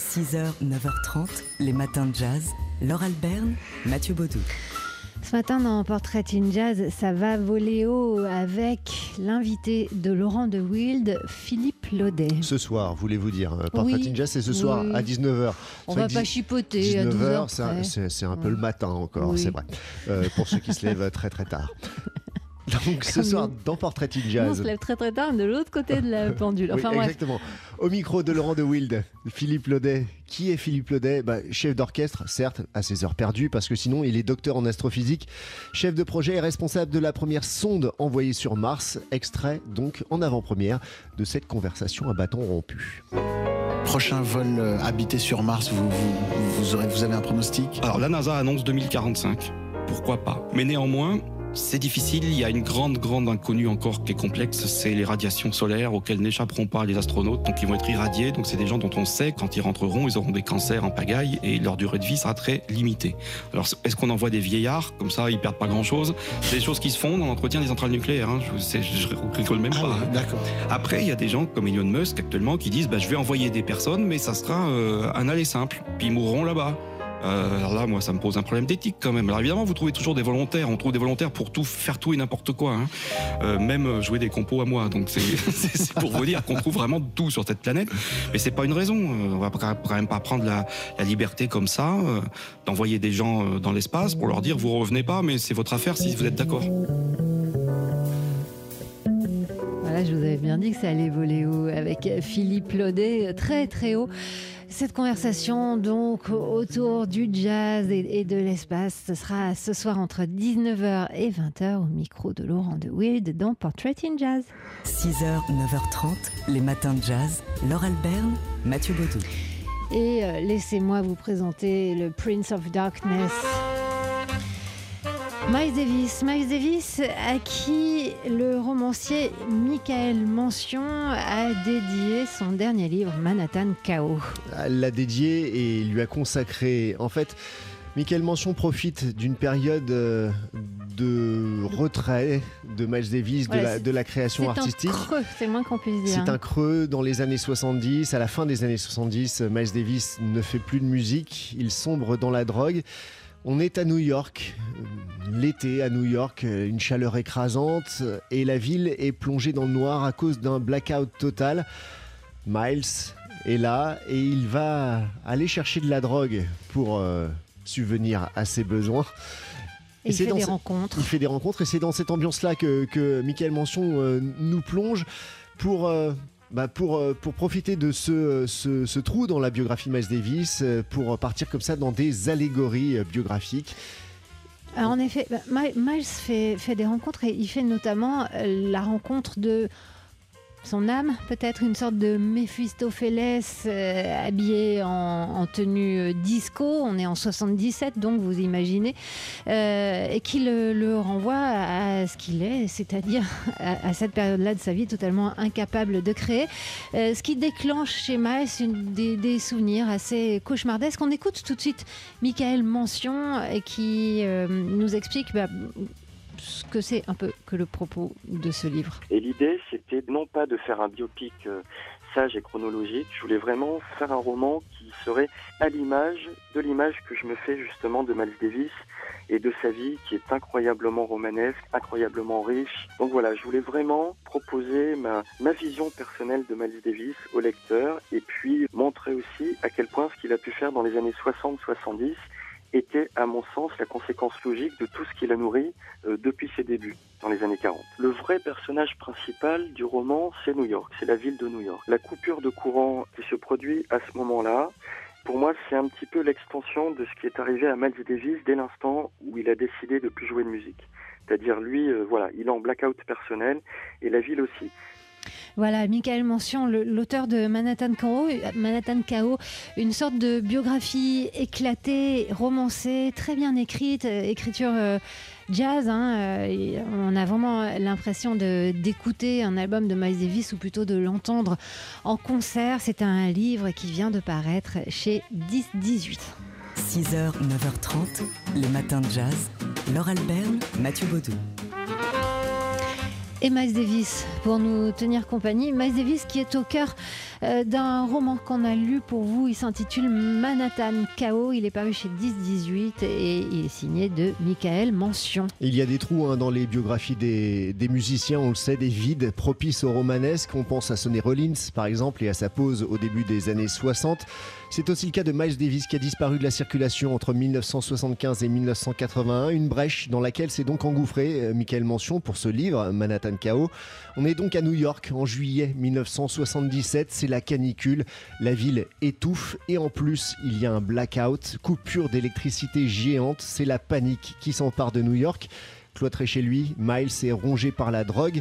6h, 9h30, les matins de jazz. Laure Alberne, Mathieu Baudou. Ce matin dans Portrait in Jazz, ça va voler haut avec l'invité de Laurent de Wild, Philippe Laudet. Ce soir, voulez-vous dire hein, Portrait Oui, in Jazz, c'est ce soir oui. à 19h. On va pas chipoter à 12h. c'est un- c'est c'est un peu le matin encore, Oui. c'est vrai. Euh, pour ceux qui se lèvent très très tard. Donc ce soir, nous. dans Portrait in on Jazz. se lève très très tard, de l'autre côté de la pendule. Oui, Enfin bref. exactement. Au micro de Laurent de Wild, Philippe Laudet. Qui est Philippe Laudet? Bah, Chef d'orchestre, certes, à ses heures perdues, parce que sinon il est docteur en astrophysique, chef de projet et responsable de la première sonde envoyée sur Mars, extrait donc en avant-première de cette conversation à bâton rompu. Prochain vol euh, habité sur Mars, vous, vous, vous aurez, vous avez un pronostic? Alors la NASA annonce 2045. Pourquoi pas? Mais néanmoins, c'est difficile. Il y a une grande, grande inconnue encore qui est complexe. C'est les radiations solaires auxquelles n'échapperont pas les astronautes. Donc ils vont être irradiés. Donc c'est des gens dont on sait quand ils rentreront, ils auront des cancers en pagaille et leur durée de vie sera très limitée. Alors est-ce qu'on envoie des vieillards? Comme ça, ils perdent pas grand-chose C'est des choses qui se font dans l'entretien des centrales nucléaires. Hein. Je, je, rigole même pas. hein. D'accord. Après, il y a des gens comme Elon Musk actuellement qui disent bah, je vais envoyer des personnes, mais ça sera euh, un aller simple, puis ils mourront là-bas. Euh, alors là, moi, ça me pose un problème d'éthique quand même. Alors évidemment, vous trouvez toujours des volontaires. On trouve des volontaires pour tout faire tout et n'importe quoi, hein. Euh, même euh, jouer des compos à moi. Donc c'est pour vous dire qu'on trouve vraiment tout sur cette planète. Mais c'est pas une raison. On va quand même pas prendre la, liberté comme ça d'envoyer des gens dans l'espace pour leur dire vous revenez pas, mais c'est votre affaire si vous êtes d'accord. Voilà, je vous avais bien dit que ça allait voler haut avec Philippe Laudet, très très haut. Cette conversation donc autour du jazz et, et de l'espace, ce sera ce soir entre 19h et 20h au micro de Laurent de Wild dans Portrait in Jazz. 6h, 9h30, les matins de jazz. Laure Alberne, Mathieu Baudou. Et euh, laissez-moi vous présenter le Prince of Darkness. Miles Davis, Miles Davis à qui le romancier Michael Mention a dédié son dernier livre Manhattan Chaos. L'a dédié et lui a consacré. En fait, Michael Mention profite d'une période euh, de retrait de Miles Davis, de, la, de la création C'est un artistique. creux, c'est le moins qu'on puisse dire. C'est un creux dans les années 70. À la fin des années 70, Miles Davis ne fait plus de musique. Il sombre dans la drogue. On est à New York, euh, l'été à New York, euh, une chaleur écrasante euh, et la ville est plongée dans le noir à cause d'un blackout total. Miles est là et il va aller chercher de la drogue pour euh, subvenir à ses besoins. Et il fait dans des ce- rencontres. Il fait des rencontres et c'est dans cette ambiance-là que, que Michael Mention euh, nous plonge pour, euh, bah, pour, euh, pour profiter de ce, ce, trou dans la biographie de Miles Davis, euh, pour partir comme ça dans des allégories euh, biographiques. En effet, bah, Mi- Miles fait, des rencontres et il fait notamment euh, la rencontre de son âme, peut-être une sorte de Méphistophélès euh, habillé en, en tenue euh, disco. On est en 77, donc vous imaginez, euh, et qui le, renvoie à ce qu'il est, c'est-à-dire à, cette période-là de sa vie totalement incapable de créer. Ce qui déclenche chez Miles des, souvenirs assez cauchemardesques. On écoute tout de suite Michael Mention qui nous explique bah, ce que c'est un peu que le propos de ce livre. Et l'idée, c'était non pas de faire un biopic euh, sage et chronologique, je voulais vraiment faire un roman qui serait à l'image de l'image que je me fais justement de Miles Davis et de sa vie qui est incroyablement romanesque, incroyablement riche. Donc voilà, je voulais vraiment proposer ma, vision personnelle de Miles Davis au lecteur et puis montrer aussi à quel point ce qu'il a pu faire dans les années 60-70 était, à mon sens, la conséquence logique de tout ce qu'il a nourri euh, depuis ses débuts dans les années 40. Le vrai personnage principal du roman, c'est New York, c'est la ville de New York. La coupure de courant qui se produit à ce moment-là, pour moi, c'est un petit peu l'extension de ce qui est arrivé à Miles Davis dès l'instant où il a décidé de plus jouer de musique. C'est-à-dire lui, euh, voilà, il est en blackout personnel et la ville aussi. Voilà, Michael Mention, l'auteur de Manhattan Chaos, Manhattan une sorte de biographie éclatée, romancée, très bien écrite, euh, écriture euh, jazz. hein, euh, on a vraiment l'impression d'écouter un album de Miles Davis ou plutôt de l'entendre en concert. C'est un livre qui vient de paraître chez 10-18. 6h, 9h30, les matins de jazz. Laure Alberne, Mathieu Baudou. Et Miles Davis pour nous tenir compagnie. Miles Davis qui est au cœur euh, d'un roman qu'on a lu pour vous. Il s'intitule Manhattan Chaos. Il est paru chez 10-18 et il est signé de Michael Mention. Il y a des trous hein, dans les biographies des, musiciens, on le sait, des vides propices au romanesque. On pense à Sonny Rollins par exemple et à sa pause au début des années 60. C'est aussi le cas de Miles Davis qui a disparu de la circulation entre 1975 et 1981, une brèche dans laquelle s'est donc engouffré euh, Michael Mention pour ce livre, Manhattan Chaos. On est donc à New York en juillet 1977, c'est la canicule, la ville étouffe et en plus il y a un blackout, coupure d'électricité géante, c'est la panique qui s'empare de New York. Cloîtré chez lui, Miles est rongé par la drogue.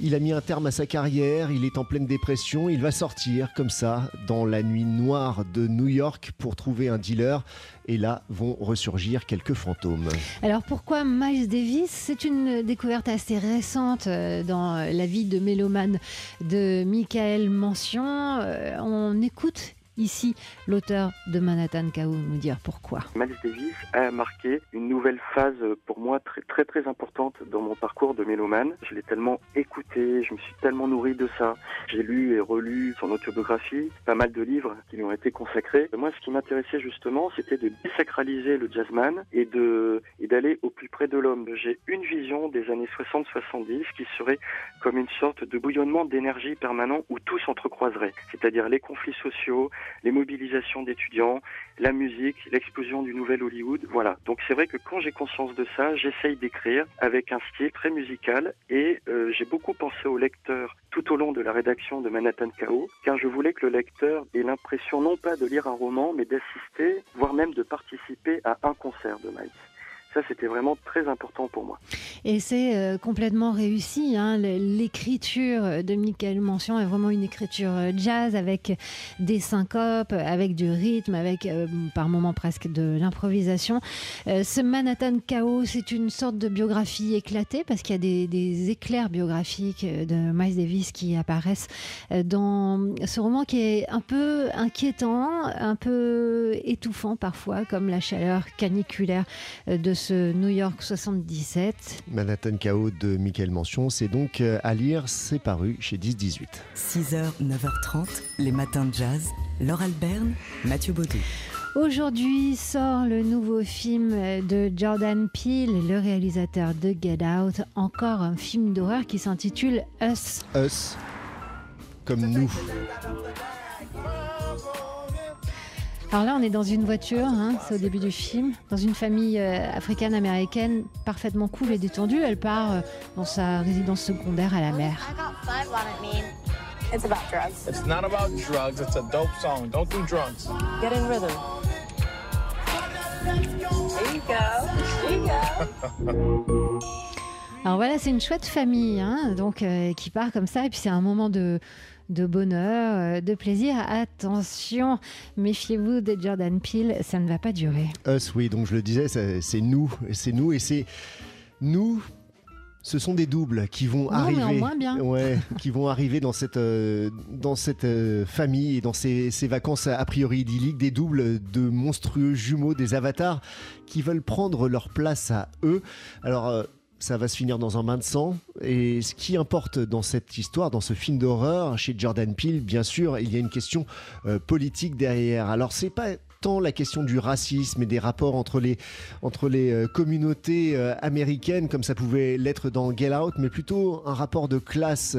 Il a mis un terme à sa carrière, il est en pleine dépression, il va sortir comme ça dans la nuit noire de New York pour trouver un dealer et là vont ressurgir quelques fantômes. Alors pourquoi Miles Davis? C'est une découverte assez récente euh, dans la vie de mélomane de Michael Mention. Euh, on écoute Ici, l'auteur de Manhattan Chaos nous dire pourquoi. Miles Davis a marqué une nouvelle phase pour moi très très très importante dans mon parcours de mélomane. Je l'ai tellement écouté, je me suis tellement nourri de ça. J'ai lu et relu son autobiographie, pas mal de livres qui lui ont été consacrés. Moi, ce qui m'intéressait justement, c'était de désacraliser le jazzman et d'aller au plus près de l'homme. J'ai une vision des années 60-70 qui serait comme une sorte de bouillonnement d'énergie permanent où tout s'entrecroiserait, c'est-à-dire les conflits sociaux, les mobilisations d'étudiants, la musique, l'explosion du nouvel Hollywood. Voilà. Donc c'est vrai que quand j'ai conscience de ça, j'essaye d'écrire avec un style très musical et euh, j'ai beaucoup pensé au lecteur tout au long de la rédaction de Manhattan Chaos, car je voulais que le lecteur ait l'impression non pas de lire un roman, mais d'assister, voire même de participer à un concert de Miles. Ça, c'était vraiment très important pour moi. Et c'est euh, complètement réussi. Hein. L'écriture de Michael Mention est vraiment une écriture euh, jazz avec des syncopes, avec du rythme, avec euh, par moments presque de l'improvisation. ce Manhattan Chaos, c'est une sorte de biographie éclatée parce qu'il y a des, des, éclairs biographiques de Miles Davis qui apparaissent dans ce roman qui est un peu inquiétant, un peu étouffant parfois, comme la chaleur caniculaire de ce New York 77. Manhattan Chaos de Michael Mention, c'est donc euh, à lire, c'est paru chez 10-18. 6h, 9h30, les matins de jazz. Laure Alberne, Mathieu Baudou. Aujourd'hui sort le nouveau film de Jordan Peele, le réalisateur de Get Out, encore un film d'horreur qui s'intitule Us. Us, comme nous. Alors là, on est dans une voiture, hein, c'est au début du film, dans une famille euh, africaine-américaine parfaitement cool et détendue. Elle part euh, dans sa résidence secondaire à la mer. It's about drugs. It's not about drugs. It's a dope song. Don't do drugs. Get in rhythm. There you go. There you go. Alors voilà, c'est une chouette famille, hein, donc euh, qui part comme ça, et puis c'est un moment de de bonheur, euh, de plaisir. Attention, méfiez-vous de Jordan Peele, ça ne va pas durer. Us, oui, donc je le disais, c'est nous, c'est nous, et c'est nous ce sont des doubles qui vont arriver, Ouais, qui vont arriver dans cette euh, dans cette euh, famille et dans ces, ces, vacances a priori idylliques, des doubles de monstrueux jumeaux, des avatars qui veulent prendre leur place à eux. Alors ça va se finir dans un bain de sang. Et ce qui importe dans cette histoire, dans ce film d'horreur, chez Jordan Peele, bien sûr, il y a une question euh, politique derrière. Alors c'est pas la question du racisme et des rapports entre les, entre les euh, communautés euh, américaines, comme ça pouvait l'être dans Get Out, mais plutôt un rapport de classe.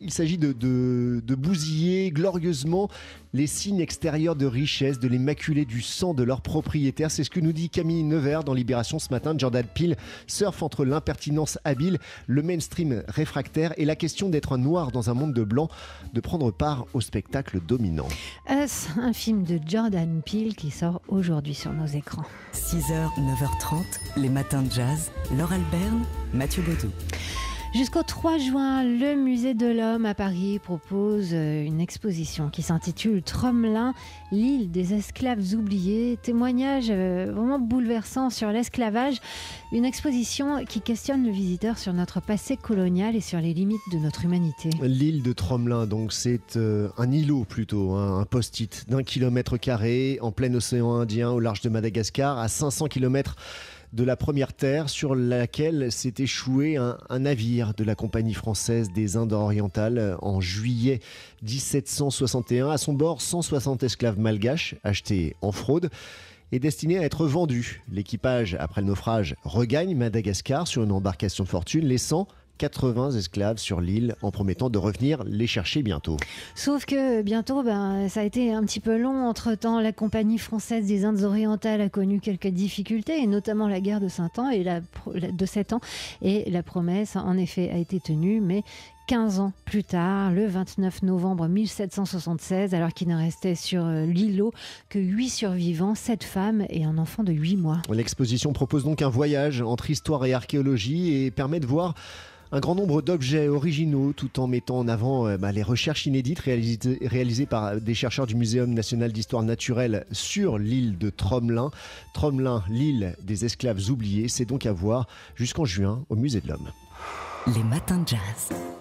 Il s'agit de, bousiller glorieusement les signes extérieurs de richesse, de les maculer du sang de leurs propriétaires. C'est ce que nous dit Camille Nevers dans Libération ce matin. Jordan Peele surfe entre l'impertinence habile, le mainstream réfractaire et la question d'être un noir dans un monde de blanc, de prendre part au spectacle dominant. Us, un film de Jordan Peele qui sort aujourd'hui sur nos écrans. 6h, 9h30, les matins de jazz. Laure Alberne, Mathieu Baudou. Jusqu'au 3 juin, le Musée de l'Homme à Paris propose euh, une exposition qui s'intitule Tromelin, l'île des esclaves oubliés. Témoignage euh, vraiment bouleversant sur l'esclavage. Une exposition qui questionne le visiteur sur notre passé colonial et sur les limites de notre humanité. L'île de Tromelin, donc c'est euh, un îlot plutôt, hein, un post-it d'un kilomètre carré en plein océan Indien au large de Madagascar, à 500 kilomètres de la première terre sur laquelle s'est échoué un, navire de la Compagnie française des Indes orientales en juillet 1761. À son bord, 160 esclaves malgaches achetés en fraude et destinés à être vendus. L'équipage, après le naufrage, regagne Madagascar sur une embarcation fortune, laissant 80 esclaves sur l'île en promettant de revenir les chercher bientôt. Sauf que bientôt, ben, ça a été un petit peu long. Entre-temps, la Compagnie française des Indes orientales a connu quelques difficultés, et notamment la guerre de, Saint ans et la, de 7 ans. Et la promesse, en effet, a été tenue, mais 15 ans plus tard, le 29 novembre 1776, alors qu'il ne restait sur euh, l'îlot que 8 survivants, 7 femmes et un enfant de 8 mois. L'exposition propose donc un voyage entre histoire et archéologie et permet de voir un grand nombre d'objets originaux tout en mettant en avant euh, bah, les recherches inédites réalisées, réalisées, par des chercheurs du Muséum national d'histoire naturelle sur l'île de Tromelin. Tromelin, l'île des esclaves oubliés, c'est donc à voir jusqu'en juin au Musée de l'Homme. Les matins de jazz.